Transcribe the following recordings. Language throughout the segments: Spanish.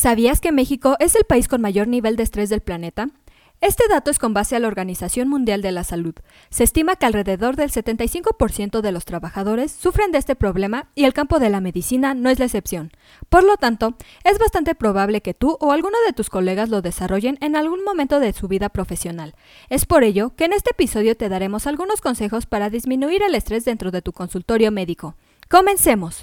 ¿Sabías que México es el país con mayor nivel de estrés del planeta? Este dato es con base a la Organización Mundial de la Salud. Se estima que alrededor del 75% de los trabajadores sufren de este problema y el campo de la medicina no es la excepción. Por lo tanto, es bastante probable que tú o alguno de tus colegas lo desarrollen en algún momento de su vida profesional. Es por ello que en este episodio te daremos algunos consejos para disminuir el estrés dentro de tu consultorio médico. Comencemos.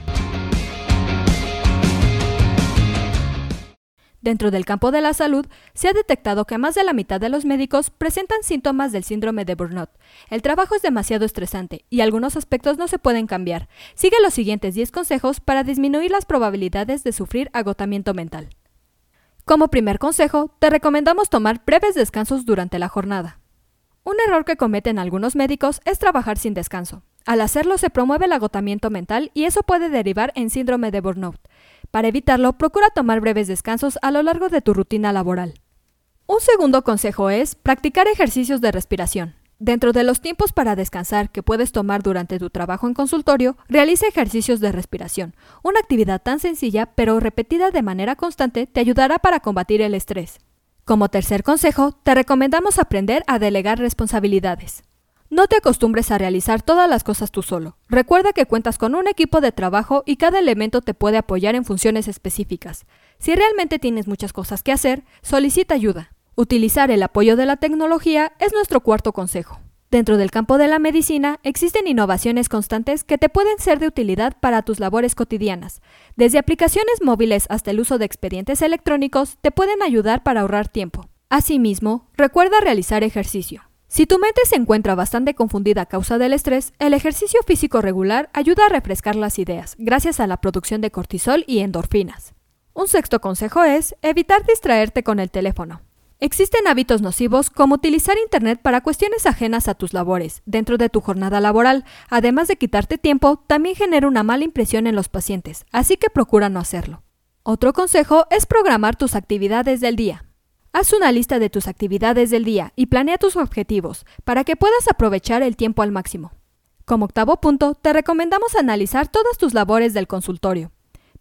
Dentro del campo de la salud, se ha detectado que más de la mitad de los médicos presentan síntomas del síndrome de burnout. El trabajo es demasiado estresante y algunos aspectos no se pueden cambiar. Sigue los siguientes 10 consejos para disminuir las probabilidades de sufrir agotamiento mental. Como primer consejo, te recomendamos tomar breves descansos durante la jornada. Un error que cometen algunos médicos es trabajar sin descanso. Al hacerlo se promueve el agotamiento mental y eso puede derivar en síndrome de burnout. Para evitarlo, procura tomar breves descansos a lo largo de tu rutina laboral. Un segundo consejo es practicar ejercicios de respiración. Dentro de los tiempos para descansar que puedes tomar durante tu trabajo en consultorio, realiza ejercicios de respiración. Una actividad tan sencilla pero repetida de manera constante te ayudará para combatir el estrés. Como tercer consejo, te recomendamos aprender a delegar responsabilidades. No te acostumbres a realizar todas las cosas tú solo. Recuerda que cuentas con un equipo de trabajo y cada elemento te puede apoyar en funciones específicas. Si realmente tienes muchas cosas que hacer, solicita ayuda. Utilizar el apoyo de la tecnología es nuestro cuarto consejo. Dentro del campo de la medicina existen innovaciones constantes que te pueden ser de utilidad para tus labores cotidianas. Desde aplicaciones móviles hasta el uso de expedientes electrónicos te pueden ayudar para ahorrar tiempo. Asimismo, recuerda realizar ejercicio. Si tu mente se encuentra bastante confundida a causa del estrés, el ejercicio físico regular ayuda a refrescar las ideas, gracias a la producción de cortisol y endorfinas. Un sexto consejo es evitar distraerte con el teléfono. Existen hábitos nocivos como utilizar Internet para cuestiones ajenas a tus labores dentro de tu jornada laboral, además de quitarte tiempo, también genera una mala impresión en los pacientes, así que procura no hacerlo. Otro consejo es programar tus actividades del día. Haz una lista de tus actividades del día y planea tus objetivos para que puedas aprovechar el tiempo al máximo. Como octavo punto, te recomendamos analizar todas tus labores del consultorio.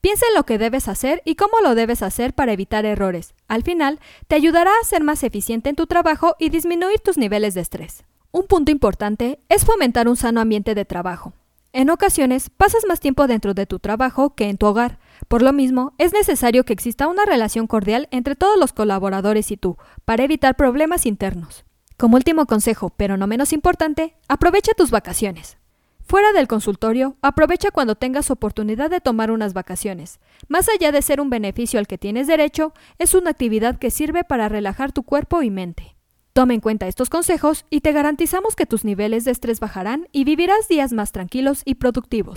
Piensa en lo que debes hacer y cómo lo debes hacer para evitar errores. Al final, te ayudará a ser más eficiente en tu trabajo y disminuir tus niveles de estrés. Un punto importante es fomentar un sano ambiente de trabajo. En ocasiones pasas más tiempo dentro de tu trabajo que en tu hogar. Por lo mismo, es necesario que exista una relación cordial entre todos los colaboradores y tú, para evitar problemas internos. Como último consejo, pero no menos importante, aprovecha tus vacaciones. Fuera del consultorio, aprovecha cuando tengas oportunidad de tomar unas vacaciones. Más allá de ser un beneficio al que tienes derecho, es una actividad que sirve para relajar tu cuerpo y mente. Toma en cuenta estos consejos y te garantizamos que tus niveles de estrés bajarán y vivirás días más tranquilos y productivos.